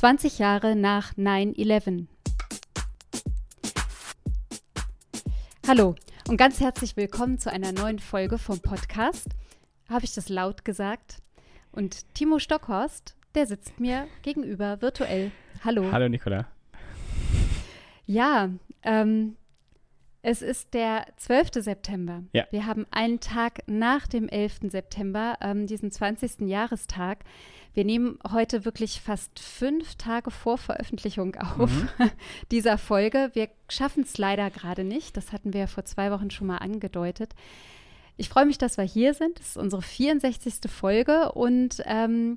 20 Jahre nach 9-11. Hallo und ganz herzlich willkommen zu einer neuen Folge vom Podcast. Habe ich das laut gesagt? Und Timo Stockhorst, der sitzt mir gegenüber virtuell. Hallo. Hallo Nicola. Ja, ähm, es ist der 12. September. Ja. Wir haben einen Tag nach dem 11. September, ähm, diesen 20. Jahrestag. Wir nehmen heute wirklich fast fünf Tage vor Veröffentlichung auf Mhm. dieser Folge. Wir schaffen es leider gerade nicht. Das hatten wir ja vor zwei Wochen schon mal angedeutet. Ich freue mich, dass wir hier sind. Das ist unsere 64. Folge. Und ähm,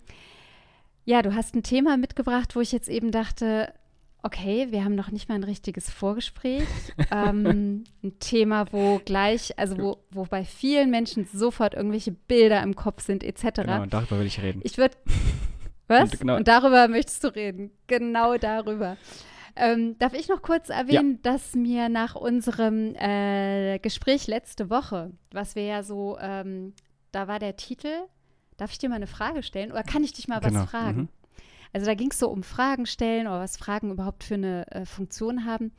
ja, du hast ein Thema mitgebracht, wo ich jetzt eben dachte, okay, wir haben noch nicht mal ein richtiges Vorgespräch. ähm, ein Thema, wo gleich, also wo, wo bei vielen Menschen sofort irgendwelche Bilder im Kopf sind, etc. Genau, und darüber will ich reden. Ich würde. Was? Und genau- Und darüber möchtest du reden. Genau darüber. Ähm, darf ich noch kurz erwähnen, dass mir nach unserem äh, Gespräch letzte Woche, was wir ja so, ähm, da war der Titel, darf ich dir mal eine Frage stellen oder kann ich dich mal Genau, was fragen? mhm. Also da ging es so um Fragen stellen oder was Fragen überhaupt für eine äh, Funktion haben.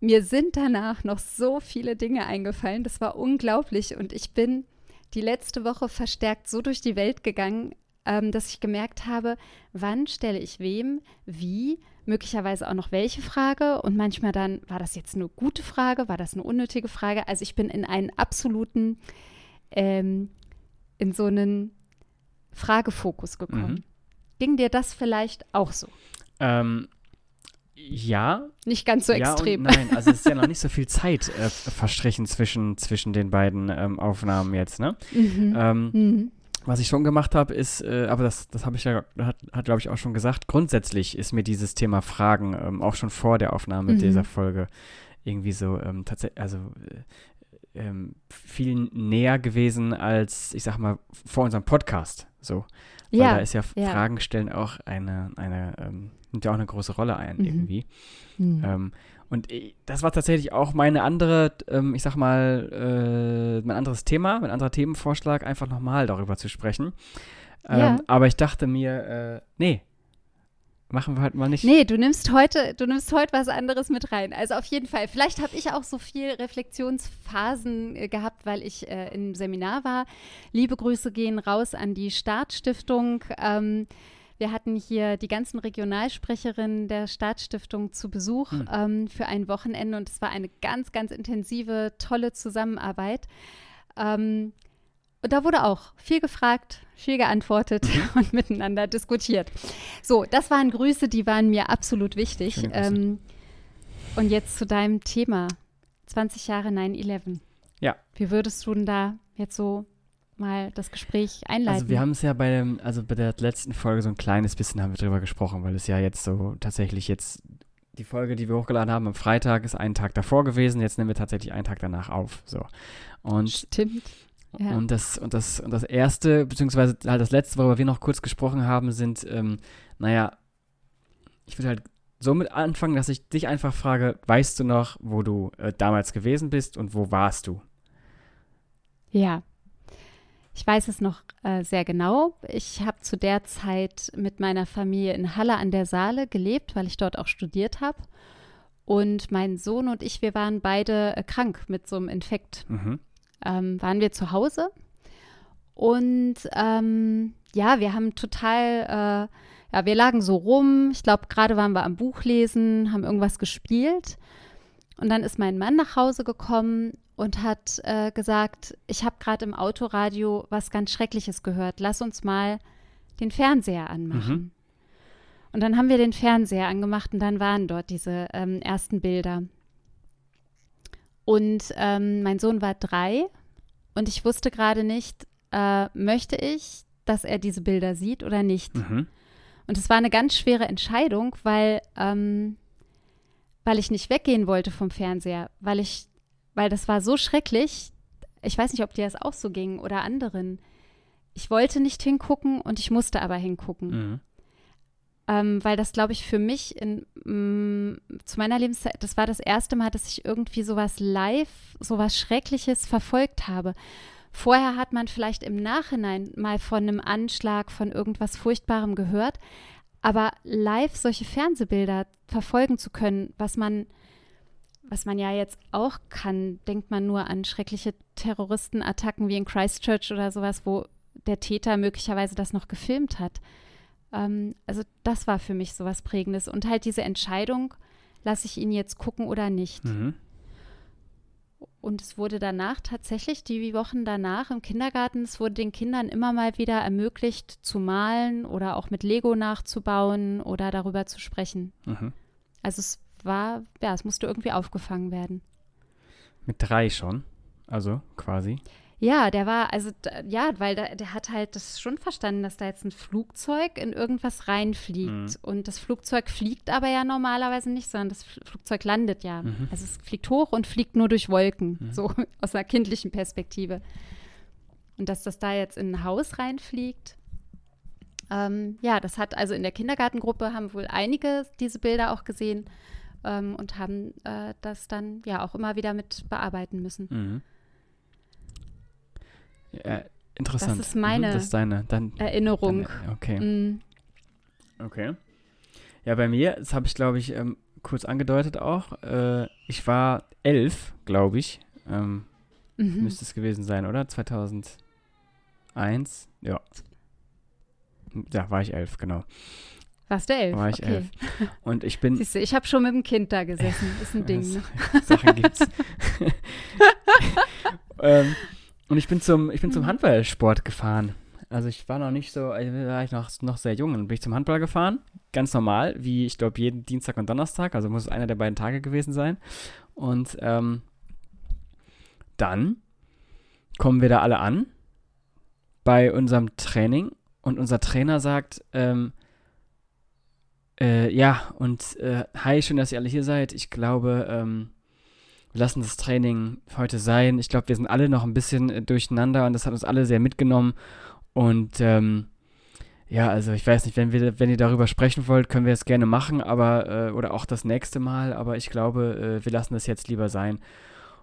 Mir sind danach noch so viele Dinge eingefallen. Das war unglaublich. Und ich bin die letzte Woche verstärkt so durch die Welt gegangen, ähm, dass ich gemerkt habe, wann stelle ich wem, wie, möglicherweise auch noch welche Frage. Und manchmal dann, war das jetzt eine gute Frage, war das eine unnötige Frage? Also ich bin in einen absoluten, ähm, in so einen Fragefokus gekommen. Mhm. Ging dir das vielleicht auch so? Ähm, ja. Nicht ganz so ja extrem. Und nein, also es ist ja noch nicht so viel Zeit äh, verstrichen zwischen, zwischen den beiden ähm, Aufnahmen jetzt, ne? Mhm. Ähm, Mhm. was ich schon gemacht habe, ist, äh, aber das, das habe ich ja, hat, hat glaube ich auch schon gesagt, grundsätzlich ist mir dieses Thema Fragen ähm, auch schon vor der Aufnahme Mhm. dieser Folge irgendwie so ähm, tatsächlich, also äh, ähm, viel näher gewesen als, ich sag mal, vor unserem Podcast. So. Weil Ja, da ist ja, ja. Fragen stellen auch eine, eine, ähm, nimmt ja auch eine große Rolle ein Mhm. irgendwie. Mhm. Ähm, und ich, das war tatsächlich auch meine andere, ähm, ich sag mal, äh, mein anderes Thema, mein anderer Themenvorschlag, einfach nochmal darüber zu sprechen. Ähm, Ja. Aber ich dachte mir, äh, nee, machen wir halt mal nicht. Nee, du nimmst heute, du nimmst heute was anderes mit rein. Also auf jeden Fall. Vielleicht habe ich auch so viel Reflexionsphasen äh, gehabt, weil ich äh, im Seminar war. Liebe Grüße gehen raus an die Startstiftung. Ähm, wir hatten hier die ganzen Regionalsprecherinnen der Startstiftung zu Besuch Hm. ähm, für ein Wochenende und es war eine ganz, ganz intensive, tolle Zusammenarbeit. Ähm, und da wurde auch viel gefragt, viel geantwortet und miteinander diskutiert. So, das waren Grüße, die waren mir absolut wichtig. Ähm, und jetzt zu deinem Thema. 20 Jahre 9-11. Ja. Wie würdest du denn da jetzt so mal das Gespräch einleiten? Also wir haben es ja bei dem, also bei der letzten Folge so ein kleines bisschen haben wir drüber gesprochen, weil es ja jetzt so tatsächlich jetzt die Folge, die wir hochgeladen haben am Freitag, ist einen Tag davor gewesen. Jetzt nehmen wir tatsächlich einen Tag danach auf. So. Und Stimmt. Ja. Und das, und das, und das erste, beziehungsweise halt das letzte, worüber wir noch kurz gesprochen haben, sind, ähm, naja, ich würde halt so mit anfangen, dass ich dich einfach frage, weißt du noch, wo du äh, damals gewesen bist und wo warst du? Ja. Ich weiß es noch äh, sehr genau. Ich habe zu der Zeit mit meiner Familie in Halle an der Saale gelebt, weil ich dort auch studiert habe. Und mein Sohn und ich, wir waren beide äh, krank mit so einem Infekt. Mhm. Ähm, waren wir zu Hause. Und ähm, ja, wir haben total, äh, ja, wir lagen so rum. Ich glaube, gerade waren wir am Buch lesen, haben irgendwas gespielt. Und dann ist mein Mann nach Hause gekommen und hat äh, gesagt, ich habe gerade im Autoradio was ganz Schreckliches gehört. Lass uns mal den Fernseher anmachen. Mhm. Und dann haben wir den Fernseher angemacht und dann waren dort diese ähm, ersten Bilder. Und ähm, mein Sohn war drei und ich wusste gerade nicht, äh, möchte ich, dass er diese Bilder sieht oder nicht. Mhm. Und es war eine ganz schwere Entscheidung, weil, ähm, weil ich nicht weggehen wollte vom Fernseher, weil ich, weil das war so schrecklich. Ich weiß nicht, ob dir das auch so ging oder anderen. Ich wollte nicht hingucken und ich musste aber hingucken Mhm. Ähm, weil das, glaube ich, für mich in, mm, zu meiner Lebenszeit, das war das erste Mal, dass ich irgendwie sowas live, sowas Schreckliches verfolgt habe. Vorher hat man vielleicht im Nachhinein mal von einem Anschlag, von irgendwas Furchtbarem gehört, Aber live solche Fernsehbilder verfolgen zu können, was man, was man ja jetzt auch kann, denkt man nur an schreckliche Terroristenattacken wie in Christchurch oder sowas, wo der Täter möglicherweise das noch gefilmt hat. Ähm, also das war für mich so was Prägendes. Und halt diese Entscheidung, lasse ich ihn jetzt gucken oder nicht. Mhm. Und es wurde danach tatsächlich, die Wochen danach im Kindergarten, es wurde den Kindern immer mal wieder ermöglicht zu malen oder auch mit Lego nachzubauen oder darüber zu sprechen. Mhm. Also es war, ja, es musste irgendwie aufgefangen werden. Mit drei schon. Also quasi. Ja, der war, also ja, weil der, der hat halt das schon verstanden, dass da jetzt ein Flugzeug in irgendwas reinfliegt. Mhm. Und das Flugzeug fliegt aber ja normalerweise nicht, sondern das Fl- Flugzeug landet ja. Mhm. Also es fliegt hoch und fliegt nur durch Wolken, Mhm. so aus einer kindlichen Perspektive. Und dass das da jetzt in ein Haus reinfliegt, ähm, ja, das hat also in der Kindergartengruppe haben wohl einige diese Bilder auch gesehen ähm, und haben äh, das dann ja auch immer wieder mit bearbeiten müssen. Mhm. Ja, interessant. Das ist meine Mhm, das ist deine. Dann, Erinnerung. Dann, okay. Mm. Okay. Ja, bei mir, das habe ich, glaube ich, ähm, kurz angedeutet auch. Äh, ich war elf, glaube ich. Ähm, Mhm. Müsste es gewesen sein, oder? 2001? Ja. Ja, war ich elf, genau. Warst du elf? War ich okay. elf. Und ich bin. Siehst du, ich habe schon mit dem Kind da gesessen. Ist ein Ding. Sachen gibt's. ähm, und ich bin zum, ich bin zum Mhm. Handballsport gefahren. Also ich war noch nicht so, also war ich noch, noch sehr jung. Dann bin ich zum Handball gefahren. Ganz normal, wie ich glaube jeden Dienstag und Donnerstag. Also muss es einer der beiden Tage gewesen sein. Und ähm, dann kommen wir da alle an bei unserem Training und unser Trainer sagt, ähm, äh, ja, und äh, hi, schön, dass ihr alle hier seid. Ich glaube, ähm, wir lassen das Training heute sein. Ich glaube, wir sind alle noch ein bisschen äh, durcheinander und das hat uns alle sehr mitgenommen. Und ähm, ja, also ich weiß nicht, wenn wir, wenn ihr darüber sprechen wollt, können wir es gerne machen, aber äh, oder auch das nächste Mal, aber ich glaube, äh, wir lassen das jetzt lieber sein.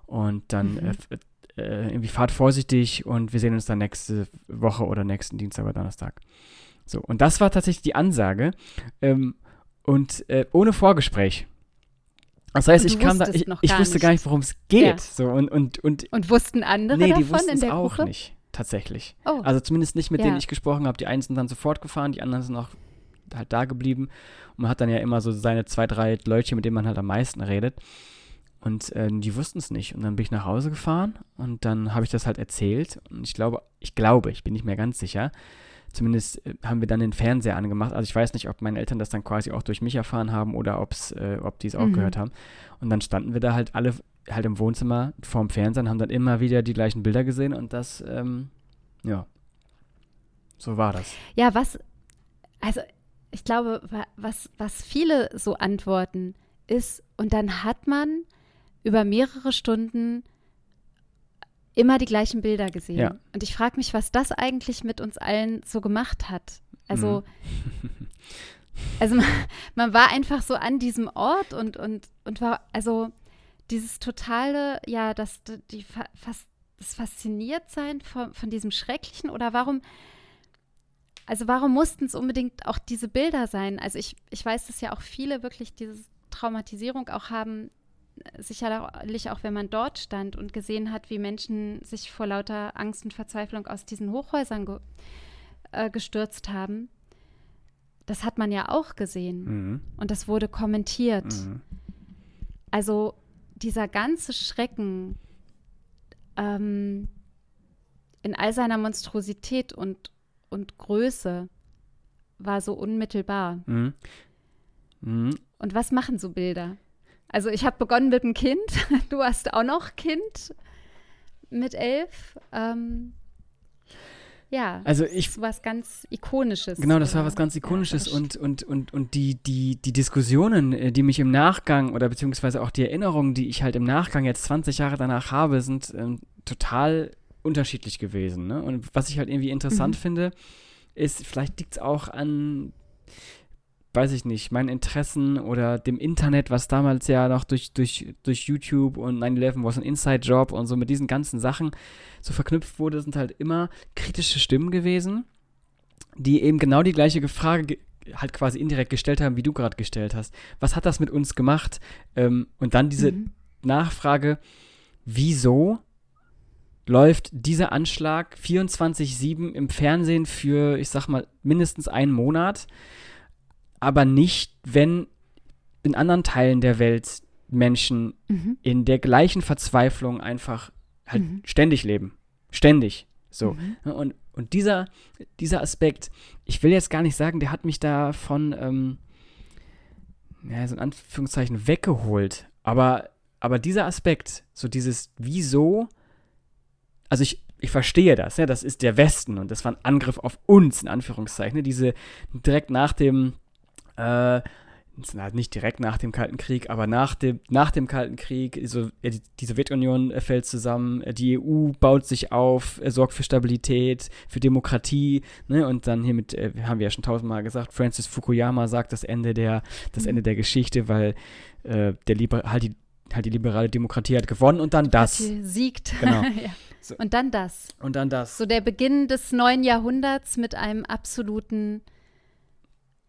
Und dann Mhm. äh, äh, irgendwie fahrt vorsichtig und wir sehen uns dann nächste Woche oder nächsten Dienstag oder Donnerstag. So, und das war tatsächlich die Ansage. Ähm, und äh, ohne Vorgespräch. Das heißt, ich kam da, ich, ich wusste gar nicht. nicht, worum es geht. Ja. So, und, und, und Und wussten andere nee, die davon wussten in es der auch Gruppe? nicht, tatsächlich. Oh, Also zumindest nicht mit Ja. denen ich gesprochen habe. Die einen sind dann sofort gefahren, die anderen sind auch halt da geblieben. Und man hat dann ja immer so seine zwei, drei Leute, mit denen man halt am meisten redet. Und äh, die wussten es nicht. Und dann bin ich nach Hause gefahren und dann habe ich das halt erzählt. Und ich glaube, ich glaube, ich bin nicht mehr ganz sicher. Zumindest äh, haben wir dann den Fernseher angemacht. Also ich weiß nicht, ob meine Eltern das dann quasi auch durch mich erfahren haben oder ob's, äh, ob die es auch Mhm. gehört haben. Und dann standen wir da halt alle halt im Wohnzimmer vorm Fernseher und haben dann immer wieder die gleichen Bilder gesehen und das, ähm, ja, so war das. ja, was, also ich glaube, wa- was, was viele so antworten, ist, und dann hat man über mehrere Stunden immer die gleichen Bilder gesehen. Ja. Und ich frage mich, was das eigentlich mit uns allen so gemacht hat. Also, Mhm. also man, man war einfach so an diesem Ort und, und, und war, also dieses totale, ja, das, die, fa- fast, das Fasziniertsein von, von diesem Schrecklichen oder warum, also warum mussten es unbedingt auch diese Bilder sein? Also ich, ich weiß, dass ja auch viele wirklich diese Traumatisierung auch haben, sicherlich auch, wenn man dort stand und gesehen hat, wie Menschen sich vor lauter Angst und Verzweiflung aus diesen Hochhäusern ge äh, gestürzt haben. Das hat man ja auch gesehen Mhm. und das wurde kommentiert. Mhm. Also dieser ganze Schrecken ähm, in all seiner Monstrosität und, und Größe war so unmittelbar. Mhm. Mhm. Und was machen so Bilder? Also ich habe begonnen mit einem Kind, du hast auch noch Kind mit elf. Ähm, ja, Also ich, das ist was ganz Ikonisches. Genau, das war was ganz Ikonisches Ja, und, und, und, und die, die, die Diskussionen, äh, die mich im Nachgang oder beziehungsweise auch die Erinnerungen, die ich halt im Nachgang jetzt 20 Jahre danach habe, sind ähm, total unterschiedlich gewesen. Ne? Und was ich halt irgendwie interessant Mhm. finde, ist, vielleicht liegt es auch an, weiß ich nicht, meinen Interessen oder dem Internet, was damals ja noch durch, durch, durch YouTube und 9-11 was ein Inside-Job und so mit diesen ganzen Sachen so verknüpft wurde, sind halt immer kritische Stimmen gewesen, die eben genau die gleiche Frage ge halt quasi indirekt gestellt haben, wie du gerade gestellt hast. Was hat das mit uns gemacht? Ähm, und dann diese mhm. Nachfrage, wieso läuft dieser Anschlag 24-7 im Fernsehen für, ich sag mal, mindestens einen Monat, aber nicht, wenn in anderen Teilen der Welt Menschen mhm. in der gleichen Verzweiflung einfach halt mhm. ständig leben. Ständig. So. Mhm. Und, und dieser, dieser Aspekt, ich will jetzt gar nicht sagen, der hat mich da von, ähm, ja, so in Anführungszeichen weggeholt. Aber, aber dieser Aspekt, so dieses, wieso, also ich, ich verstehe das, ja, das ist der Westen und das war ein Angriff auf uns, in Anführungszeichen, ne, diese direkt nach dem, äh, nicht direkt nach dem Kalten Krieg, aber nach dem, nach dem Kalten Krieg, so, die, die Sowjetunion äh, fällt zusammen, äh, die EU baut sich auf, äh, sorgt für Stabilität, für Demokratie, ne? Und dann hiermit, äh, haben wir ja schon tausendmal gesagt, Francis Fukuyama sagt das Ende der, das Ende der Geschichte, weil äh, der Liber halt die, halt die liberale Demokratie hat gewonnen und dann das. siegt. Genau. ja. so. Und dann das. Und dann das. So der Beginn des neuen Jahrhunderts mit einem absoluten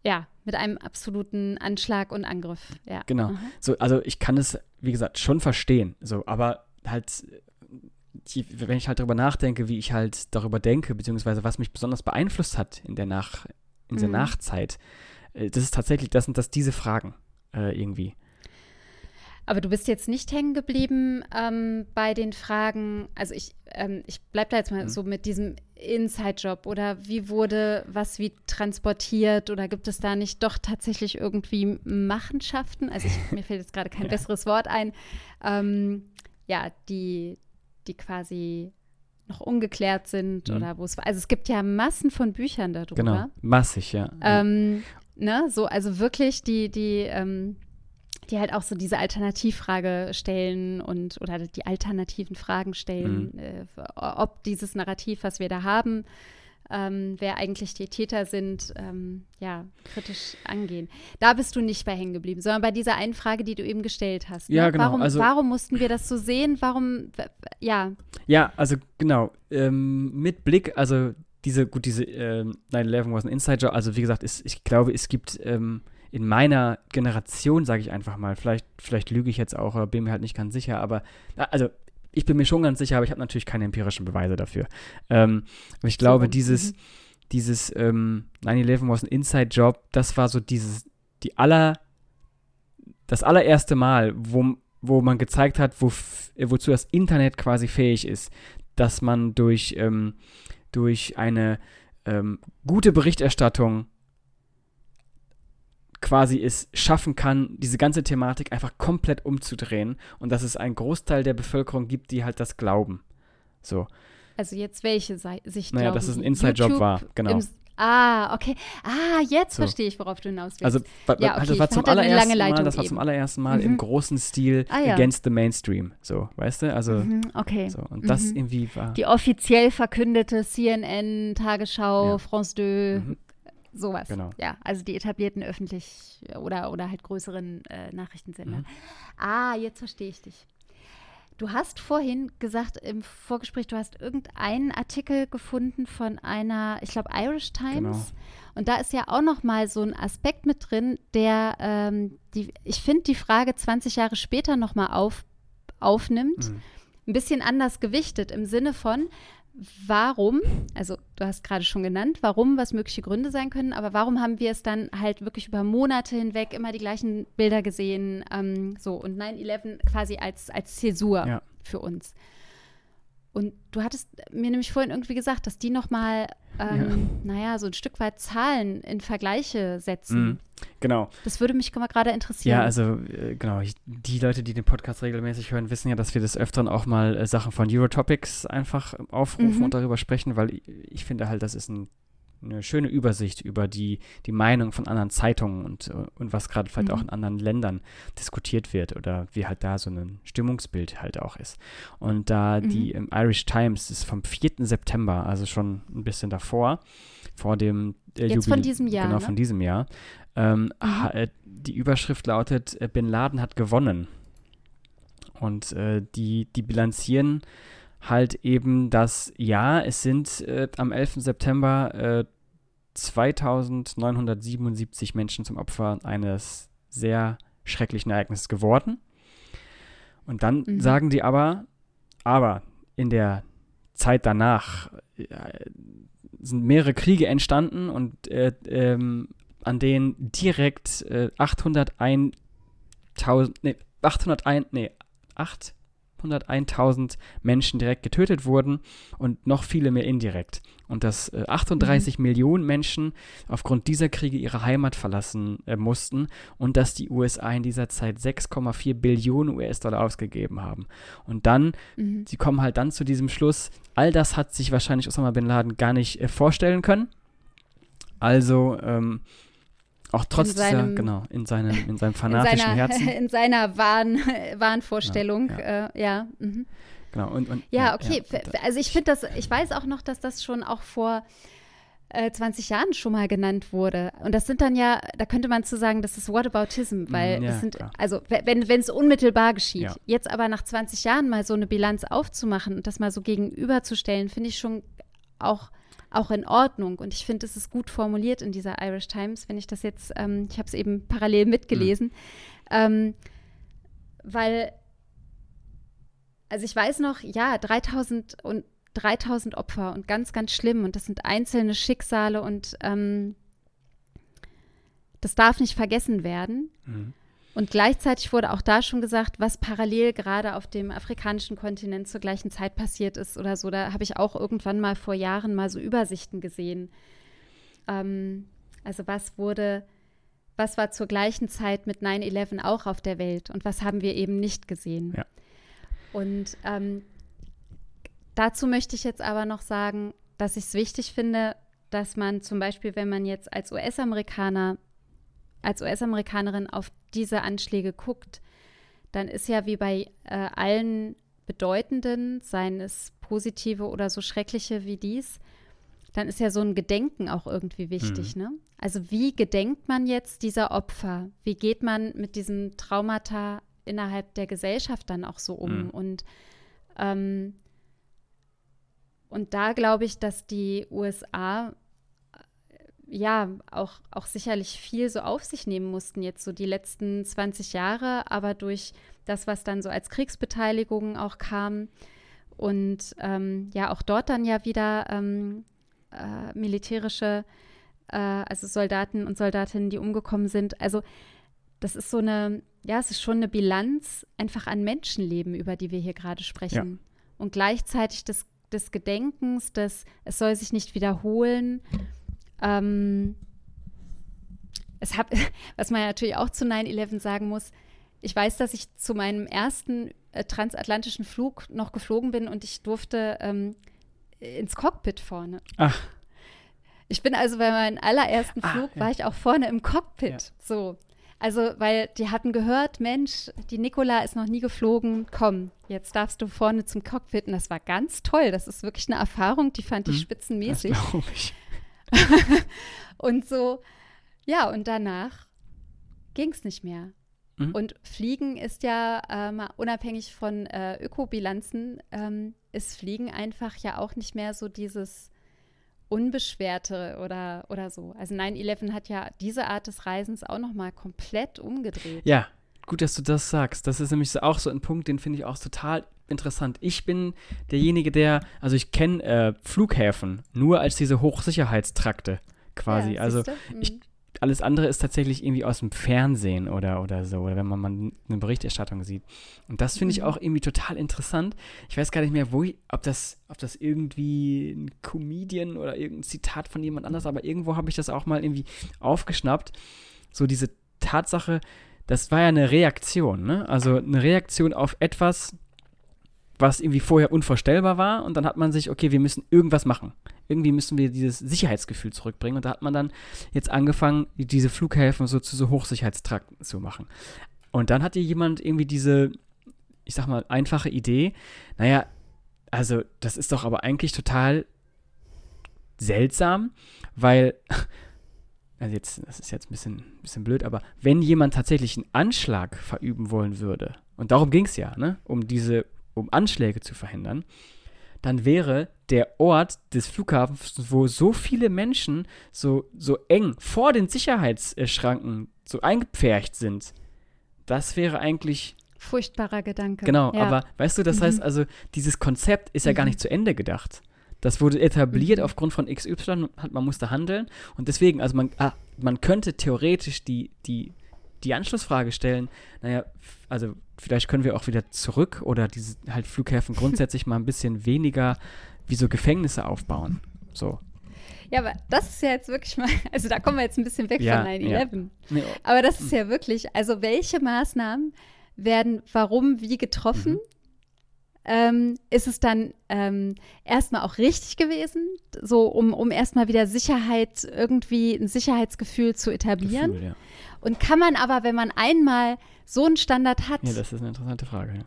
ja, mit einem absoluten Anschlag und Angriff. Ja. Genau. Mhm. So, also ich kann es, wie gesagt, schon verstehen. So, aber halt, die, wenn ich halt darüber nachdenke, wie ich halt darüber denke, beziehungsweise was mich besonders beeinflusst hat in der Nach, in der mhm. Nachzeit, äh, das ist tatsächlich, das sind das diese Fragen äh, irgendwie. Aber du bist jetzt nicht hängen geblieben ähm, bei den Fragen, also ich, ähm, ich bleibe da jetzt mal mhm. so mit diesem Inside-Job oder wie wurde was wie transportiert oder gibt es da nicht doch tatsächlich irgendwie Machenschaften? Also ich, mir fällt jetzt gerade kein ja. besseres Wort ein. Ähm, ja, die, die quasi noch ungeklärt sind mhm. oder wo es war. Also es gibt ja Massen von Büchern darüber. Genau, massig, ja. Ähm, ne, so, also wirklich die, die, ähm, die halt auch so diese Alternativfrage stellen und oder die alternativen Fragen stellen, mhm. äh, ob dieses Narrativ, was wir da haben, ähm, wer eigentlich die Täter sind, ähm, ja, kritisch angehen. Da bist du nicht bei hängen geblieben, sondern bei dieser einen Frage, die du eben gestellt hast. Ne? Ja, genau. Warum, also, warum mussten wir das so sehen? Warum, ja. Ja, also genau. Ähm, mit Blick, also diese, gut, diese äh, 9-11 was ein Inside-Job. Also wie gesagt, ist, ich glaube, es gibt ähm, in meiner Generation, sage ich einfach mal, vielleicht, vielleicht lüge ich jetzt auch, oder bin mir halt nicht ganz sicher, aber also ich bin mir schon ganz sicher, aber ich habe natürlich keine empirischen Beweise dafür. Ähm, ich glaube, so, dieses, mhm. dieses ähm, 9-11 was ein Inside-Job, das war so dieses, die aller, das allererste Mal, wo, wo man gezeigt hat, wo, wozu das Internet quasi fähig ist, dass man durch, ähm, durch eine ähm, gute Berichterstattung quasi es schaffen kann, diese ganze Thematik einfach komplett umzudrehen und dass es einen Großteil der Bevölkerung gibt, die halt das glauben. So. Also jetzt welche Sicht Naja, dass es ein Inside-Job war, genau. Ah, okay. Ah, jetzt so. verstehe ich, worauf du hinaus willst. Also, ja, okay. das war zum allerersten Mal, das war zum allerersten Mal mhm. im großen Stil ah, ja. against the mainstream. So, weißt du? Also, mhm, okay. So, und mhm. das irgendwie war. Die offiziell verkündete CNN, Tagesschau, ja. France 2, mhm. Sowas. Genau. Ja, also die etablierten öffentlich oder, oder halt größeren äh, Nachrichtensender. Mhm. Ah, jetzt verstehe ich dich. Du hast vorhin gesagt im Vorgespräch, du hast irgendeinen Artikel gefunden von einer, ich glaube, Irish Times. Genau. Und da ist ja auch noch mal so ein Aspekt mit drin, der, ähm, die, ich finde, die Frage 20 Jahre später noch mal auf, aufnimmt. Mhm. Ein bisschen anders gewichtet im Sinne von, warum, also du hast gerade schon genannt, warum, was mögliche Gründe sein können, aber warum haben wir es dann halt wirklich über Monate hinweg immer die gleichen Bilder gesehen, ähm, so und 9-11 quasi als, als Zäsur ja. für uns. Und du hattest mir nämlich vorhin irgendwie gesagt, dass die nochmal, ähm, ja. naja, so ein Stück weit Zahlen in Vergleiche setzen. Mhm, genau. Das würde mich gerade interessieren. Ja, also äh, genau, ich, die Leute, die den Podcast regelmäßig hören, wissen ja, dass wir des Öfteren auch mal äh, Sachen von Eurotopics einfach aufrufen mhm. und darüber sprechen, weil ich, ich finde halt, das ist ein eine schöne Übersicht über die, die Meinung von anderen Zeitungen und, und was gerade vielleicht mhm. auch in anderen Ländern diskutiert wird oder wie halt da so ein Stimmungsbild halt auch ist. Und da mhm. die im Irish Times ist vom 4. September, also schon ein bisschen davor, vor dem äh, Jetzt von diesem Jahr. Genau, ne? von diesem Jahr. Ähm, mhm. äh, die Überschrift lautet: äh, Bin Laden hat gewonnen. Und äh, die, die bilanzieren halt eben, dass ja, es sind äh, am 11. September äh, 2977 Menschen zum Opfer eines sehr schrecklichen Ereignisses geworden. Und dann mhm. sagen die aber, aber in der Zeit danach äh, sind mehrere Kriege entstanden und äh, ähm, an denen direkt äh, 801.000, nee, 801, nee, 8 101.000 Menschen direkt getötet wurden und noch viele mehr indirekt. Und dass äh, 38 mhm. Millionen Menschen aufgrund dieser Kriege ihre Heimat verlassen äh, mussten und dass die USA in dieser Zeit 6,4 Billionen US-Dollar ausgegeben haben. Und dann, mhm. sie kommen halt dann zu diesem Schluss, all das hat sich wahrscheinlich Osama Bin Laden gar nicht äh, vorstellen können. Also, ähm, auch trotz in seinem, dieser, genau, in seinem, in seinem fanatischen in seiner, Herzen. In seiner Wahn, Wahnvorstellung, genau, ja. Äh, ja. Mhm. Genau, und, und ja, okay. Ja, also ich finde das, ich weiß auch noch, dass das schon auch vor äh, 20 Jahren schon mal genannt wurde. Und das sind dann ja, da könnte man zu sagen, das ist Whataboutism, weil mhm, ja, das sind, klar. also wenn es unmittelbar geschieht. Ja. Jetzt aber nach 20 Jahren mal so eine Bilanz aufzumachen und das mal so gegenüberzustellen, finde ich schon auch auch in Ordnung. Und ich finde, es ist gut formuliert in dieser Irish Times, wenn ich das jetzt, ähm, ich habe es eben parallel mitgelesen, mhm. ähm, weil, also ich weiß noch, ja, 3000 und 3000 Opfer und ganz, ganz schlimm und das sind einzelne Schicksale und ähm, das darf nicht vergessen werden. Mhm. Und gleichzeitig wurde auch da schon gesagt, was parallel gerade auf dem afrikanischen Kontinent zur gleichen Zeit passiert ist oder so. Da habe ich auch irgendwann mal vor Jahren mal so Übersichten gesehen. Ähm, also was wurde, was war zur gleichen Zeit mit 9-11 auch auf der Welt und was haben wir eben nicht gesehen. Ja. Und ähm, dazu möchte ich jetzt aber noch sagen, dass ich es wichtig finde, dass man zum Beispiel, wenn man jetzt als US-Amerikaner als US-Amerikanerin auf diese Anschläge guckt, dann ist ja wie bei äh, allen bedeutenden, seien es positive oder so schreckliche wie dies, dann ist ja so ein Gedenken auch irgendwie wichtig. Mhm. Ne? Also wie gedenkt man jetzt dieser Opfer? Wie geht man mit diesem Traumata innerhalb der Gesellschaft dann auch so um? Mhm. Und, ähm, und da glaube ich, dass die USA ja auch, auch sicherlich viel so auf sich nehmen mussten, jetzt so die letzten 20 Jahre, aber durch das, was dann so als Kriegsbeteiligung auch kam und ähm, ja auch dort dann ja wieder ähm, äh, militärische, äh, also Soldaten und Soldatinnen, die umgekommen sind. Also das ist so eine, ja, es ist schon eine Bilanz einfach an Menschenleben, über die wir hier gerade sprechen. Ja. Und gleichzeitig des, des Gedenkens, dass es soll sich nicht wiederholen. Ähm, es hab, was man natürlich auch zu 9-11 sagen muss, ich weiß, dass ich zu meinem ersten äh, transatlantischen Flug noch geflogen bin und ich durfte ähm, ins Cockpit vorne. Ach. Ich bin also bei meinem allerersten ah, Flug, ah, ja. war ich auch vorne im Cockpit. Ja. So. Also, weil die hatten gehört, Mensch, die Nikola ist noch nie geflogen, komm, jetzt darfst du vorne zum Cockpit. Und das war ganz toll. Das ist wirklich eine Erfahrung, die fand ich hm, spitzenmäßig. Das ich. und so, ja, und danach ging es nicht mehr. Mhm. Und Fliegen ist ja ähm, unabhängig von äh, Ökobilanzen, ähm, ist Fliegen einfach ja auch nicht mehr so dieses Unbeschwerte oder, oder so. Also 9-11 hat ja diese Art des Reisens auch noch mal komplett umgedreht. Ja, gut, dass du das sagst. Das ist nämlich auch so ein Punkt, den finde ich auch total interessant. Ich bin derjenige, der, also ich kenne äh, Flughäfen nur als diese Hochsicherheitstrakte quasi. Ja, also ich, mhm. alles andere ist tatsächlich irgendwie aus dem Fernsehen oder, oder so, oder wenn man mal eine Berichterstattung sieht. Und das finde ich mhm. auch irgendwie total interessant. Ich weiß gar nicht mehr, wo ich, ob das, ob das irgendwie ein Comedian oder irgendein Zitat von jemand anders, aber irgendwo habe ich das auch mal irgendwie aufgeschnappt. So diese Tatsache, das war ja eine Reaktion, ne? Also eine Reaktion auf etwas, was irgendwie vorher unvorstellbar war. Und dann hat man sich, okay, wir müssen irgendwas machen. Irgendwie müssen wir dieses Sicherheitsgefühl zurückbringen. Und da hat man dann jetzt angefangen, diese Flughäfen so zu so Hochsicherheitstrakten zu machen. Und dann hatte jemand irgendwie diese, ich sag mal, einfache Idee. Naja, also das ist doch aber eigentlich total seltsam, weil, also jetzt, das ist jetzt ein bisschen, bisschen blöd, aber wenn jemand tatsächlich einen Anschlag verüben wollen würde, und darum ging es ja, ne, um diese um Anschläge zu verhindern, dann wäre der Ort des Flughafens, wo so viele Menschen so, so eng vor den Sicherheitsschranken so eingepfercht sind. Das wäre eigentlich. Furchtbarer Gedanke. Genau, ja. aber weißt du, das mhm. heißt also, dieses Konzept ist ja gar nicht mhm. zu Ende gedacht. Das wurde etabliert mhm. aufgrund von XY, man musste handeln. Und deswegen, also man, ah, man könnte theoretisch die, die, die Anschlussfrage stellen, naja, also vielleicht können wir auch wieder zurück oder diese halt Flughäfen grundsätzlich mal ein bisschen weniger wie so Gefängnisse aufbauen. So. Ja, aber das ist ja jetzt wirklich mal, also da kommen wir jetzt ein bisschen weg ja, von 9-11. Ja. Oh. Aber das ist ja wirklich, also welche Maßnahmen werden warum wie getroffen? Mhm. Ähm, ist es dann ähm, erstmal auch richtig gewesen, so um, um erstmal wieder Sicherheit, irgendwie ein Sicherheitsgefühl zu etablieren? Gefühl, ja. Und kann man aber, wenn man einmal so einen Standard hat. Ja, das ist eine interessante Frage, ja.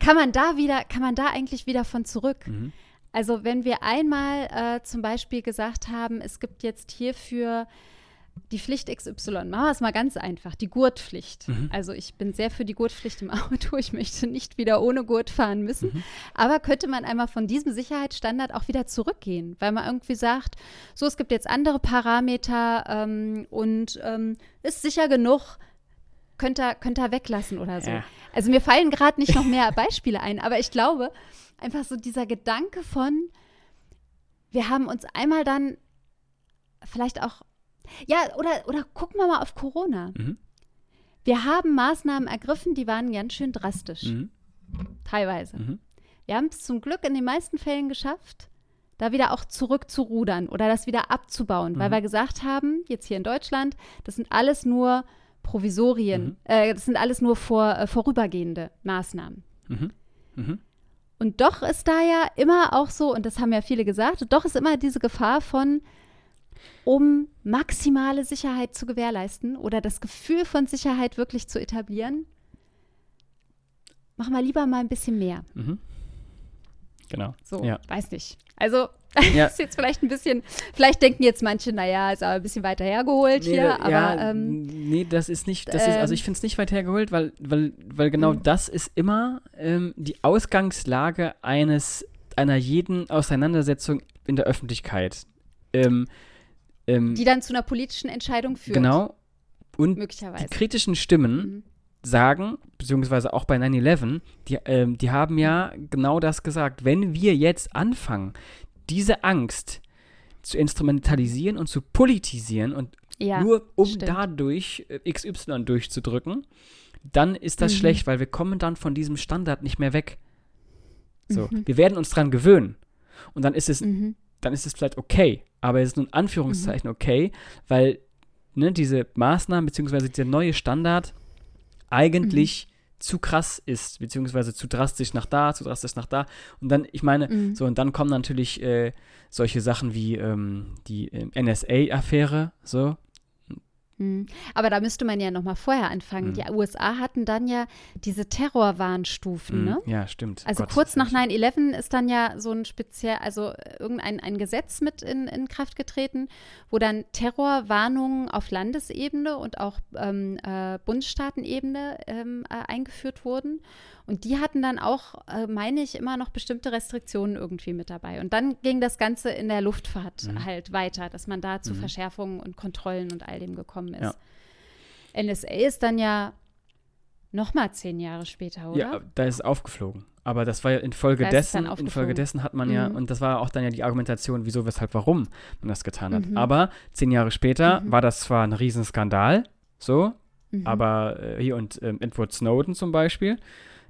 Kann man da wieder, kann man da eigentlich wieder von zurück? Mhm. Also wenn wir einmal äh, zum Beispiel gesagt haben, es gibt jetzt hierfür die Pflicht XY, machen wir es mal ganz einfach, die Gurtpflicht. Mhm. Also ich bin sehr für die Gurtpflicht im Auto. Ich möchte nicht wieder ohne Gurt fahren müssen. Mhm. Aber könnte man einmal von diesem Sicherheitsstandard auch wieder zurückgehen, weil man irgendwie sagt, so es gibt jetzt andere Parameter ähm, und ähm, ist sicher genug, könnt ihr, könnt ihr weglassen oder so. Ja. Also mir fallen gerade nicht noch mehr Beispiele ein, aber ich glaube, einfach so dieser Gedanke von, wir haben uns einmal dann vielleicht auch, ja, oder, oder gucken wir mal auf Corona. Mhm. Wir haben Maßnahmen ergriffen, die waren ganz schön drastisch. Mhm. Teilweise. Mhm. Wir haben es zum Glück in den meisten Fällen geschafft, da wieder auch zurückzurudern oder das wieder abzubauen, weil mhm. wir gesagt haben, jetzt hier in Deutschland, das sind alles nur Provisorien, mhm. äh, das sind alles nur vor, äh, vorübergehende Maßnahmen. Mhm. Und doch ist da ja immer auch so, und das haben ja viele gesagt, doch ist immer diese Gefahr von, um maximale Sicherheit zu gewährleisten oder das Gefühl von Sicherheit wirklich zu etablieren, machen wir lieber mal ein bisschen mehr. Mhm. Genau. So, ja. weiß nicht. Also, ja. ist jetzt vielleicht ein bisschen, vielleicht denken jetzt manche, naja, ist aber ein bisschen weiter hergeholt nee, hier, aber. Ja, ähm, nee, das ist nicht, das ähm, ist, also ich ähm, finde es nicht weit hergeholt, weil, weil, weil genau mhm. das ist immer ähm, die Ausgangslage eines, einer jeden Auseinandersetzung in der Öffentlichkeit. Ähm, ähm, die dann zu einer politischen Entscheidung führt. Genau. Und die kritischen Stimmen mhm. sagen, beziehungsweise auch bei 9-11, die, ähm, die haben ja genau das gesagt. Wenn wir jetzt anfangen, diese Angst zu instrumentalisieren und zu politisieren und ja, nur um stimmt. dadurch äh, XY durchzudrücken, dann ist das mhm. schlecht, weil wir kommen dann von diesem Standard nicht mehr weg. So, mhm. wir werden uns dran gewöhnen. Und dann ist es, mhm. Dann ist es vielleicht okay, aber es ist nur in Anführungszeichen mhm. okay, weil ne, diese Maßnahmen beziehungsweise der neue Standard eigentlich mhm zu krass ist, beziehungsweise zu drastisch nach da, zu drastisch nach da. Und dann, ich meine, mhm. so, und dann kommen natürlich äh, solche Sachen wie ähm, die äh, NSA-Affäre, so. Aber da müsste man ja noch mal vorher anfangen. Mhm. Die USA hatten dann ja diese Terrorwarnstufen, mhm. ne? Ja, stimmt. Also Gott, kurz nach 9-11 ist dann ja so ein speziell, also irgendein ein Gesetz mit in, in Kraft getreten, wo dann Terrorwarnungen auf Landesebene und auch ähm, äh, Bundesstaatenebene ähm, äh, eingeführt wurden. Und die hatten dann auch, äh, meine ich, immer noch bestimmte Restriktionen irgendwie mit dabei. Und dann ging das Ganze in der Luftfahrt mhm. halt weiter, dass man da zu mhm. Verschärfungen und Kontrollen und all dem gekommen ist. Ja. NSA ist dann ja noch mal zehn Jahre später, oder? Ja, da ist es aufgeflogen. Aber das war ja infolgedessen, infolgedessen hat man ja, mhm. und das war auch dann ja die Argumentation, wieso, weshalb, warum man das getan hat. Mhm. Aber zehn Jahre später mhm. war das zwar ein Riesenskandal, so, mhm. aber äh, hier und ähm, Edward Snowden zum Beispiel,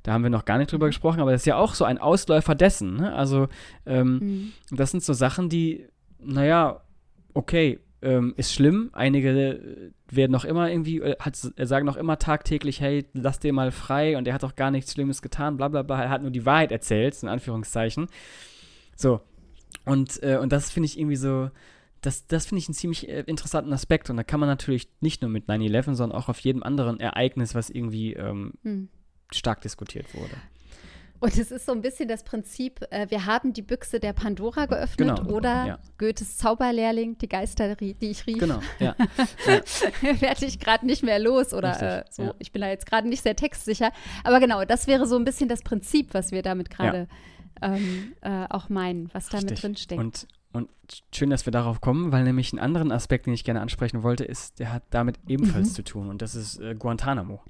da haben wir noch gar nicht drüber mhm. gesprochen, aber das ist ja auch so ein Ausläufer dessen. Ne? Also, ähm, mhm. das sind so Sachen, die, naja, okay, ähm, ist schlimm. Einige äh, werden noch immer irgendwie, äh, hat, sagen noch immer tagtäglich, hey, lass dir mal frei und er hat doch gar nichts Schlimmes getan, bla bla bla. Er hat nur die Wahrheit erzählt, in Anführungszeichen. So. Und, äh, und das finde ich irgendwie so, das, das finde ich einen ziemlich äh, interessanten Aspekt. Und da kann man natürlich nicht nur mit 9-11, sondern auch auf jedem anderen Ereignis, was irgendwie ähm, hm stark diskutiert wurde. Und es ist so ein bisschen das Prinzip, äh, wir haben die Büchse der Pandora geöffnet genau, oder ja. Goethes Zauberlehrling, die Geister, die ich rief. Genau, ja. ja. Werde ich gerade nicht mehr los oder äh, so. Ja. Ich bin da jetzt gerade nicht sehr textsicher. Aber genau, das wäre so ein bisschen das Prinzip, was wir damit gerade ähm, äh, auch meinen, was da mit drin steckt. Und, und schön, dass wir darauf kommen, weil nämlich einen anderen Aspekt, den ich gerne ansprechen wollte, ist, der hat damit ebenfalls Mhm. zu tun und das ist äh, Guantanamo.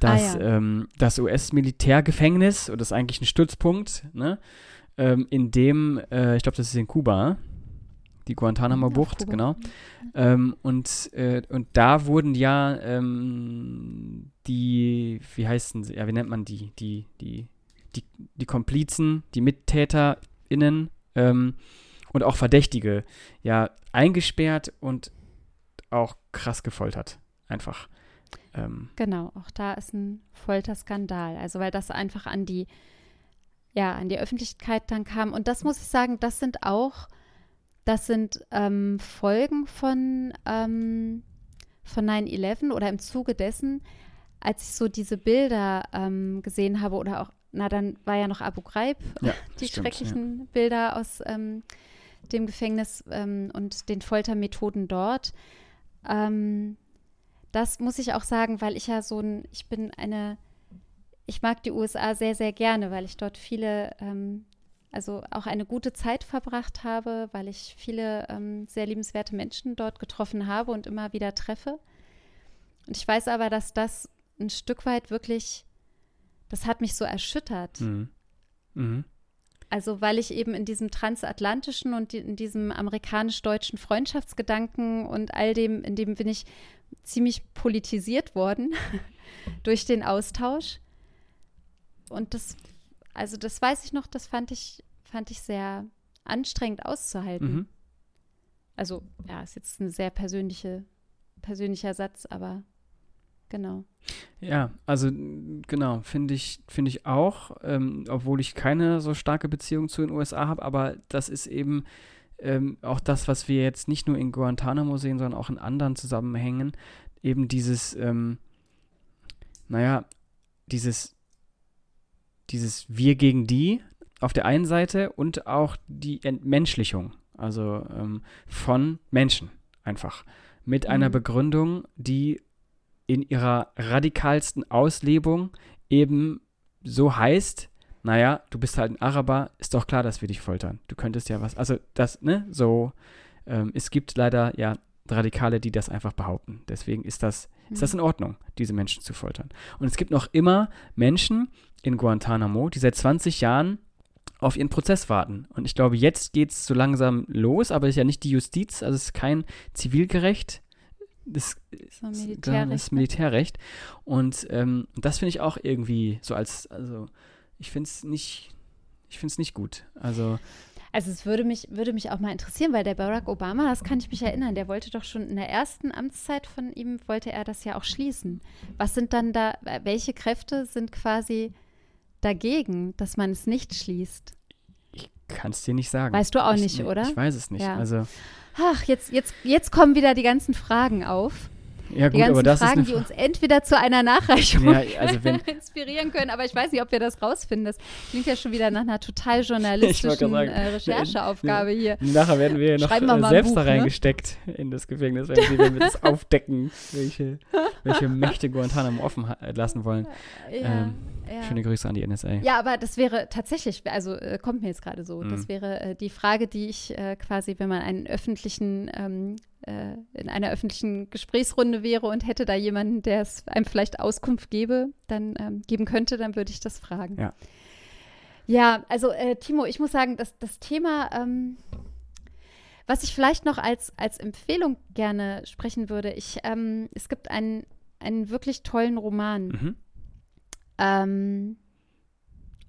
Das, Ah, ja. ähm, das US-Militärgefängnis, und das ist eigentlich ein Stützpunkt, ne, ähm, in dem, äh, ich glaube, das ist in Kuba, die Guantanamo-Bucht, Kuba. genau. Ähm, und, äh, und da wurden ja ähm, die, wie heißen sie, ja, wie nennt man die, die, die, die, die Komplizen, die MittäterInnen ähm, und auch Verdächtige ja eingesperrt und auch krass gefoltert. Einfach. Ähm, Genau, auch da ist ein Folterskandal. Also weil das einfach an die, ja, an die Öffentlichkeit dann kam. Und das muss ich sagen, das sind auch, das sind ähm, Folgen von, ähm, von 9-11 oder im Zuge dessen, als ich so diese Bilder ähm, gesehen habe oder auch, na dann war ja noch Abu Ghraib, ja, die stimmt, schrecklichen Bilder aus ähm, dem Gefängnis ähm, und den Foltermethoden dort. Ähm, das muss ich auch sagen, weil ich ja so ein, ich bin eine, ich mag die USA sehr, sehr gerne, weil ich dort viele, ähm, also auch eine gute Zeit verbracht habe, weil ich viele ähm, sehr liebenswerte Menschen dort getroffen habe und immer wieder treffe. Und ich weiß aber, dass das ein Stück weit wirklich, das hat mich so erschüttert. Mhm. Mhm. Also weil ich eben in diesem transatlantischen und die, in diesem amerikanisch-deutschen Freundschaftsgedanken und all dem, in dem bin ich ziemlich politisiert worden durch den Austausch. Und das, also das weiß ich noch, das fand ich, fand ich sehr anstrengend auszuhalten. Mhm. Also ja, ist jetzt ein sehr persönliche, persönlicher Satz, aber genau. Ja, also genau, finde ich, finde ich auch, ähm, obwohl ich keine so starke Beziehung zu den USA habe, aber das ist eben ähm, auch das, was wir jetzt nicht nur in Guantanamo sehen, sondern auch in anderen Zusammenhängen, eben dieses, ähm, naja, dieses, dieses Wir gegen die auf der einen Seite und auch die Entmenschlichung, also ähm, von Menschen einfach, mit einer Mhm. Begründung, die in ihrer radikalsten Auslebung eben so heißt, naja, du bist halt ein Araber, ist doch klar, dass wir dich foltern. Du könntest ja was, also das, ne, so, ähm, es gibt leider ja Radikale, die das einfach behaupten. Deswegen ist das, ist das in Ordnung, diese Menschen zu foltern. Und es gibt noch immer Menschen in Guantanamo, die seit 20 Jahren auf ihren Prozess warten. Und ich glaube, jetzt geht es so langsam los, aber es ist ja nicht die Justiz, also es ist kein Zivilgerecht. Das So ist- Militärrecht, das ne? Militärrecht. Und ähm, das finde ich auch irgendwie so als, also ich finde es nicht, ich finde es nicht gut. Also, Also es würde mich, würde mich auch mal interessieren, weil der Barack Obama, das kann ich mich erinnern, der wollte doch schon in der ersten Amtszeit von ihm, wollte er das ja auch schließen. Was sind dann da, welche Kräfte sind quasi dagegen, dass man es nicht schließt? ich kann es dir nicht sagen. Weißt du auch ich, nicht, oder? Ich weiß es nicht. Ja. Also, Ach, jetzt, jetzt, jetzt kommen wieder die ganzen Fragen auf. Ja Die gut, ganzen aber das Fragen, die uns entweder zu einer Nachreichung Ja, also inspirieren können, aber ich weiß nicht, ob wir das rausfinden. Das klingt ja schon wieder nach einer total journalistischen gerade sagen, äh, Rechercheaufgabe hier. Nachher werden wir noch wir äh, selbst Buch, da ne? reingesteckt in das Gefängnis, wenn wir, das aufdecken, welche, welche Mächte Guantanamo offen ha- lassen wollen. Ja, Ähm, ja. Schöne Grüße an die NSA. Ja, aber das wäre tatsächlich, also äh, kommt mir jetzt gerade so, das Mhm. wäre äh, die Frage, die ich äh, quasi, wenn man einen öffentlichen, ähm, äh, in einer öffentlichen Gesprächsrunde wäre und hätte da jemanden, der es einem vielleicht Auskunft gebe, dann ähm, geben könnte, dann würde ich das fragen. Ja. Ja, also äh, Timo, ich muss sagen, dass das Thema, ähm, was ich vielleicht noch als, als Empfehlung gerne sprechen würde, ich, ähm, es gibt einen, einen wirklich tollen Roman. Mhm. Ähm,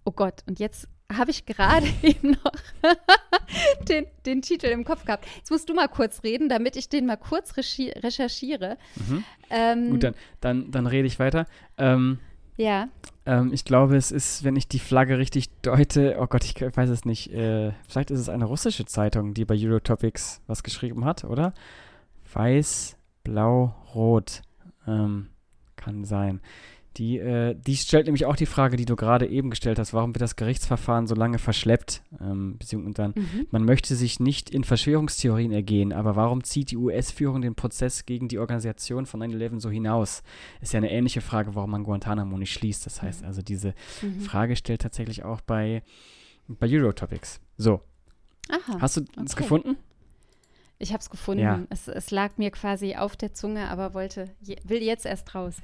oh Gott, und jetzt habe ich gerade eben noch den, den Titel im Kopf gehabt. Jetzt musst du mal kurz reden, damit ich den mal kurz recherchiere. Mhm. Ähm, Gut, dann, dann, dann rede ich weiter. Ähm, Ja, ähm, ich glaube, es ist, wenn ich die Flagge richtig deute, oh Gott, ich weiß es nicht, äh, vielleicht ist es eine russische Zeitung, die bei Eurotopics was geschrieben hat, oder? Weiß, blau, rot. Ähm, kann sein. Die, äh, die stellt nämlich auch die Frage, die du gerade eben gestellt hast, warum wird das Gerichtsverfahren so lange verschleppt? Ähm, beziehungsweise dann, Mhm. man möchte sich nicht in Verschwörungstheorien ergehen, aber warum zieht die US-Führung den Prozess gegen die Organisation von 9-11 so hinaus? Ist ja eine ähnliche Frage, warum man Guantanamo nicht schließt. Das heißt also, diese Mhm. Frage stellt tatsächlich auch bei, bei Eurotopics. So, Aha. hast du es okay. gefunden? Ich habe es gefunden. Ja. Es, lag mir quasi auf der Zunge, aber wollte, will jetzt erst raus.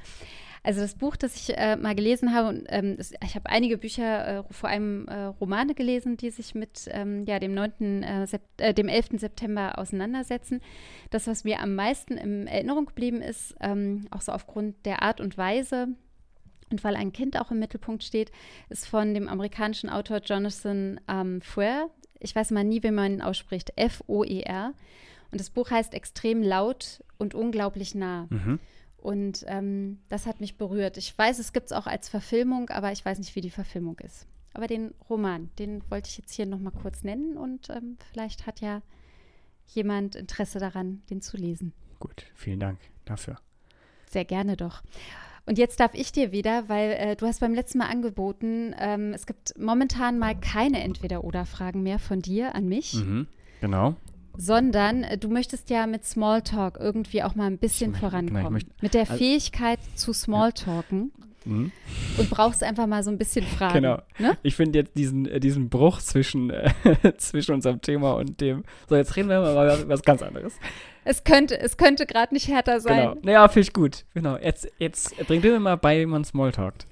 Also das Buch, das ich äh, mal gelesen habe, und, ähm, es, ich habe einige Bücher, äh, vor allem äh, Romane gelesen, die sich mit ähm, ja, dem 9., äh, äh, dem 11. September auseinandersetzen. Das, was mir am meisten in Erinnerung geblieben ist, ähm, auch so aufgrund der Art und Weise und weil ein Kind auch im Mittelpunkt steht, ist von dem amerikanischen Autor Jonathan ähm, Freer. Ich weiß mal nie, wie man ihn ausspricht. F-O-E-R. Und das Buch heißt Extrem laut und unglaublich nah. Mhm. Und ähm, das hat mich berührt. Ich weiß, es gibt es auch als Verfilmung, aber ich weiß nicht, wie die Verfilmung ist. Aber den Roman, den wollte ich jetzt hier nochmal kurz nennen und ähm, vielleicht hat ja jemand Interesse daran, den zu lesen. Gut, vielen Dank dafür. Sehr gerne doch. Und jetzt darf ich dir wieder, weil äh, du hast beim letzten Mal angeboten, ähm, es gibt momentan mal keine Entweder-Oder-Fragen mehr von dir an mich, Mhm. Genau. Sondern äh, du möchtest ja mit Smalltalk irgendwie auch mal ein bisschen möchte- vorankommen. möchte- mit der also- Fähigkeit zu Smalltalken Mhm. und brauchst einfach mal so ein bisschen Fragen. Genau. Ne? Ich finde jetzt diesen, äh, diesen Bruch zwischen, äh, zwischen unserem Thema und dem. So, jetzt reden wir mal über was ganz anderes. Es könnte, es könnte gerade nicht härter sein. Genau. Naja, finde ich gut. Genau. Jetzt, jetzt bring du mir mal bei, wie man Smalltalkt.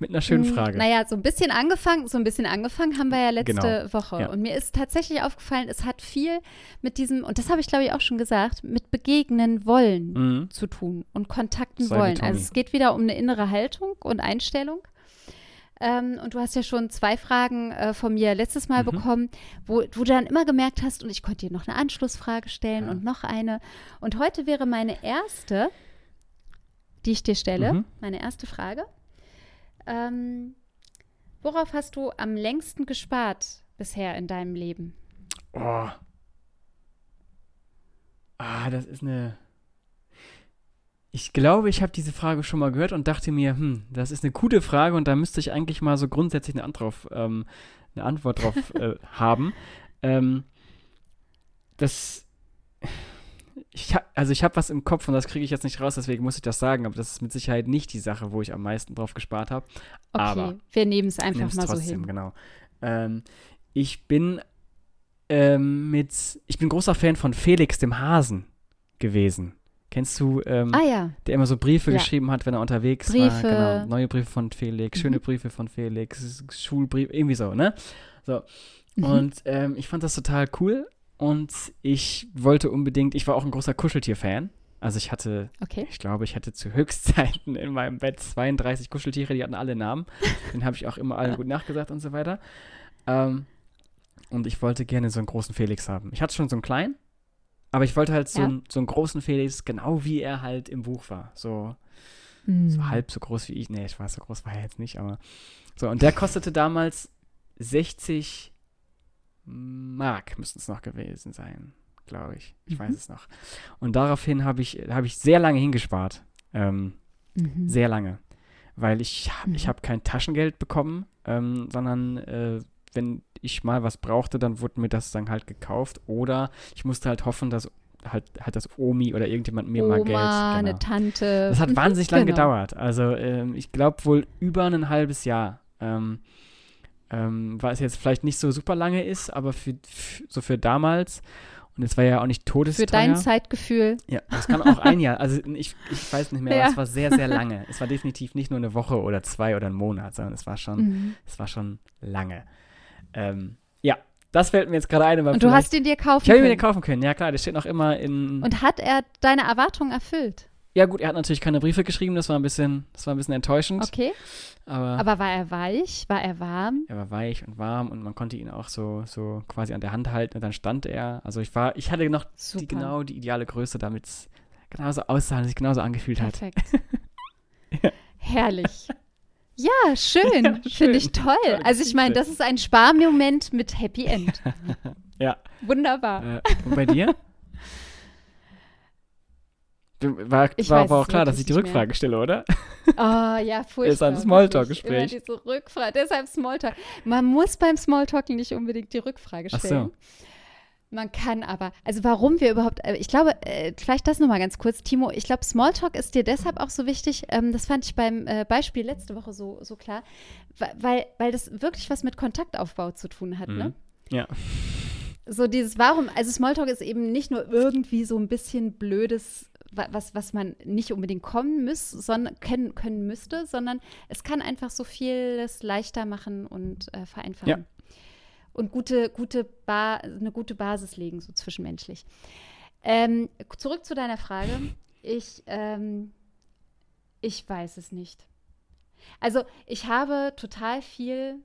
Mit einer schönen Hm, Frage. Naja, so ein bisschen angefangen, so ein bisschen angefangen haben wir ja letzte Genau, Woche. ja. Und mir ist tatsächlich aufgefallen, es hat viel mit diesem, und das habe ich glaube ich auch schon gesagt, mit begegnen wollen Mhm. zu tun und kontakten Sei wollen. Also es geht wieder um eine innere Haltung und Einstellung. Ähm, und du hast ja schon zwei Fragen äh, von mir letztes Mal Mhm. bekommen, wo, wo du dann immer gemerkt hast, und ich konnte dir noch eine Anschlussfrage stellen Ja. und noch eine. Und heute wäre meine erste, die ich dir stelle, Mhm. meine erste Frage. Ähm, worauf hast du am längsten gespart bisher in deinem Leben? Oh. Ah, das ist eine. Ich glaube, ich habe diese Frage schon mal gehört und dachte mir, hm, das ist eine gute Frage und da müsste ich eigentlich mal so grundsätzlich eine, Antwort drauf, ähm, eine Antwort drauf äh, haben. Ähm, das. Ich hab, also ich habe was im Kopf und das kriege ich jetzt nicht raus, deswegen muss ich das sagen, aber das ist mit Sicherheit nicht die Sache, wo ich am meisten drauf gespart habe. Okay, Aber wir nehmen es einfach mal so trotzdem, hin. genau. Ähm, ich bin ähm, mit, ich bin großer Fan von Felix dem Hasen gewesen. Kennst du, ähm, Ah ja, der immer so Briefe Ja. geschrieben hat, wenn er unterwegs war? Briefe. Genau, neue Briefe von Felix, schöne Mhm. Briefe von Felix, Schulbriefe, irgendwie so, ne? So. Mhm. Und ähm, ich fand das total cool und ich wollte unbedingt, ich war auch ein großer Kuscheltier-Fan. Also ich hatte okay. ich glaube, ich hatte zu Höchstzeiten in meinem Bett 32 Kuscheltiere, die hatten alle Namen. Den habe ich auch immer allen gut nachgesagt und so weiter. Ähm, und ich wollte gerne so einen großen Felix haben. Ich hatte schon so einen kleinen, aber ich wollte halt so, Ja. einen, so einen großen Felix, genau wie er halt im Buch war. So, Hm. so halb so groß wie ich. Nee, ich weiß, so groß war er jetzt nicht, aber. So, und der kostete damals 60 Mark, müssten es noch gewesen sein, glaube ich. Ich weiß Mhm. es noch. Und daraufhin habe ich, habe ich sehr lange hingespart. Ähm, Mhm. sehr lange. Weil ich, hab- ich Mhm. habe kein Taschengeld bekommen, ähm, sondern äh, wenn ich mal was brauchte, dann wurde mir das dann halt gekauft. Oder ich musste halt hoffen, dass halt, halt das Omi oder irgendjemand mir mal Geld. Oma, Genau. eine Tante. Das hat Mhm, wahnsinnig lange genau. gedauert. Also ähm, ich glaube wohl über ein halbes Jahr. Ähm, ähm, was jetzt vielleicht nicht so super lange ist, aber für, f- so für damals. Und es war ja auch nicht todesteuer. Für dein Zeitgefühl. Ja, das kann auch ein Jahr. Also ich, ich weiß nicht mehr, Ja. aber es war sehr, sehr lange. Es war definitiv nicht nur eine Woche oder zwei oder ein Monat, sondern es war schon, Mhm. es war schon lange. Ähm, ja, das fällt mir jetzt gerade ein. Und du hast ihn dir kaufen ich habe ihn mir können. den kaufen können, ja klar, der steht noch immer in. Und hat er deine Erwartungen erfüllt? Ja gut, er hat natürlich keine Briefe geschrieben, das war ein bisschen, das war ein bisschen enttäuschend. Okay. Aber, Aber war er weich? War er warm? er war weich und warm und man konnte ihn auch so, so quasi an der Hand halten und dann stand er. Also ich war, ich hatte noch die, genau die ideale Größe, damit es genauso aussah und sich genauso angefühlt hat. Perfekt. Herrlich. Ja, schön. Ja, Finde schön. ich toll. Tolle Also ich meine, das ist ein Sparmoment mit Happy End. Ja. Wunderbar. Äh, und bei dir? War, Ich war aber auch klar, dass ich die nicht mehr. Rückfrage stelle, oder? Oh, ja, furchtbar. Ist ein Smalltalk-Gespräch. diese Rückfrage. Deshalb Smalltalk. Man muss beim Smalltalking nicht unbedingt die Rückfrage Ach so. stellen. Man kann aber, also warum wir überhaupt, äh, ich glaube, äh, vielleicht das nochmal ganz kurz, Timo, ich glaube, Smalltalk ist dir deshalb auch so wichtig, ähm, das fand ich beim äh, Beispiel letzte Woche so, so klar, weil, weil das wirklich was mit Kontaktaufbau zu tun hat, ne? Mhm. Ja. So dieses Warum, also Smalltalk ist eben nicht nur irgendwie so ein bisschen blödes, was, was man nicht unbedingt kommen muss, sondern können, können müsste, sondern es kann einfach so vieles leichter machen und äh, vereinfachen. Ja. Und gute, gute ba eine gute Basis legen, so zwischenmenschlich. Ähm, zurück zu deiner Frage. Ich, ähm, ich weiß es nicht. Also ich habe total viel,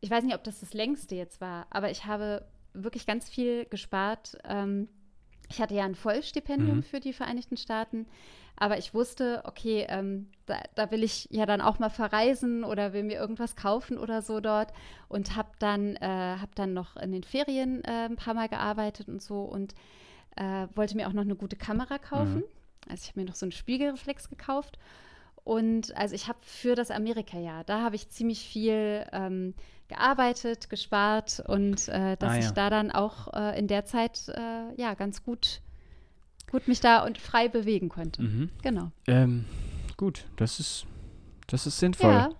ich weiß nicht, ob das das längste jetzt war, aber ich habe wirklich ganz viel gespart. Ähm, ich hatte ja ein Vollstipendium Mhm. für die Vereinigten Staaten, aber ich wusste, okay, ähm, da, da will ich ja dann auch mal verreisen oder will mir irgendwas kaufen oder so dort und habe dann, äh, hab dann noch in den Ferien äh, ein paar Mal gearbeitet und so und äh, wollte mir auch noch eine gute Kamera kaufen. Also ich habe mir noch so einen Spiegelreflex gekauft. Und also ich habe für das Amerika-Jahr, da habe ich ziemlich viel ähm, gearbeitet, gespart und äh, dass Ah, ich ja. da dann auch äh, in der Zeit äh, ja ganz gut, gut mich da und frei bewegen konnte. Mhm. Genau. Ähm, gut, das ist, das ist sinnvoll. Ja.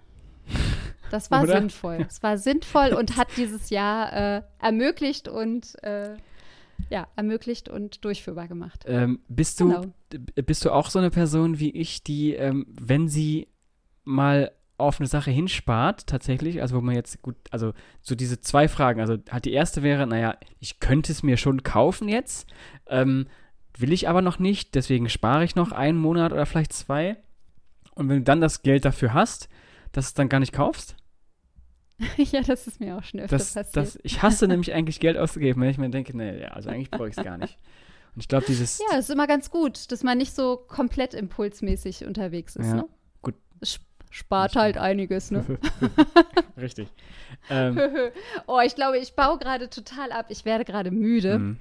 Das war Oder? sinnvoll. Es war sinnvoll und hat dieses Jahr äh, ermöglicht und äh, ja, ermöglicht und durchführbar gemacht. Ähm, bist, du, Genau. bist du auch so eine Person wie ich, die, ähm, wenn sie mal auf eine Sache hinspart, tatsächlich, also wo man jetzt gut, also so diese zwei Fragen, also halt die erste wäre, naja, ich könnte es mir schon kaufen jetzt, ähm, will ich aber noch nicht, deswegen spare ich noch einen Monat oder vielleicht zwei. Und wenn du dann das Geld dafür hast, dass du es dann gar nicht kaufst, ja, das ist mir auch schon öfter das, passiert. das, ich hasse nämlich eigentlich Geld auszugeben, wenn ich mir denke, nee, ja, also eigentlich brauche ich es gar nicht. Und ich glaube, dieses, Ja, das ist immer ganz gut, dass man nicht so komplett impulsmäßig unterwegs ist. Ja, ne? gut. Es spart halt einiges, ne? richtig. Ähm, oh, ich glaube, ich baue gerade total ab. Ich werde gerade müde. mhm.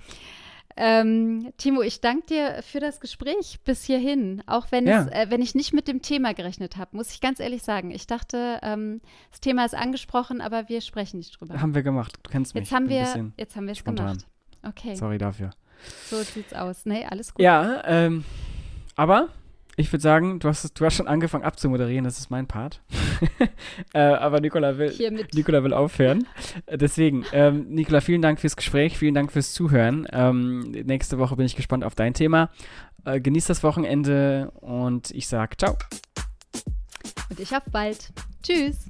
Ähm, Timo, ich danke dir für das Gespräch bis hierhin. Auch wenn, Ja. es, äh, wenn ich nicht mit dem Thema gerechnet habe, muss ich ganz ehrlich sagen. Ich dachte, ähm, das Thema ist angesprochen, aber wir sprechen nicht drüber. Haben wir gemacht. Du kennst mich. Jetzt haben wir, jetzt haben wir es gemacht. Okay, Sorry dafür. so sieht's aus. Nee, alles gut. Ja, ähm, aber ich würde sagen, du hast, du hast schon angefangen abzumoderieren, das ist mein Part. äh, aber Nicola will, Hiermit. Nicola will aufhören. Äh, Deswegen, ähm, Nicola, vielen Dank fürs Gespräch, vielen Dank fürs Zuhören. Ähm, nächste Woche bin ich gespannt auf dein Thema. Äh, genießt das Wochenende und ich sag ciao. Und ich auf bald. Tschüss.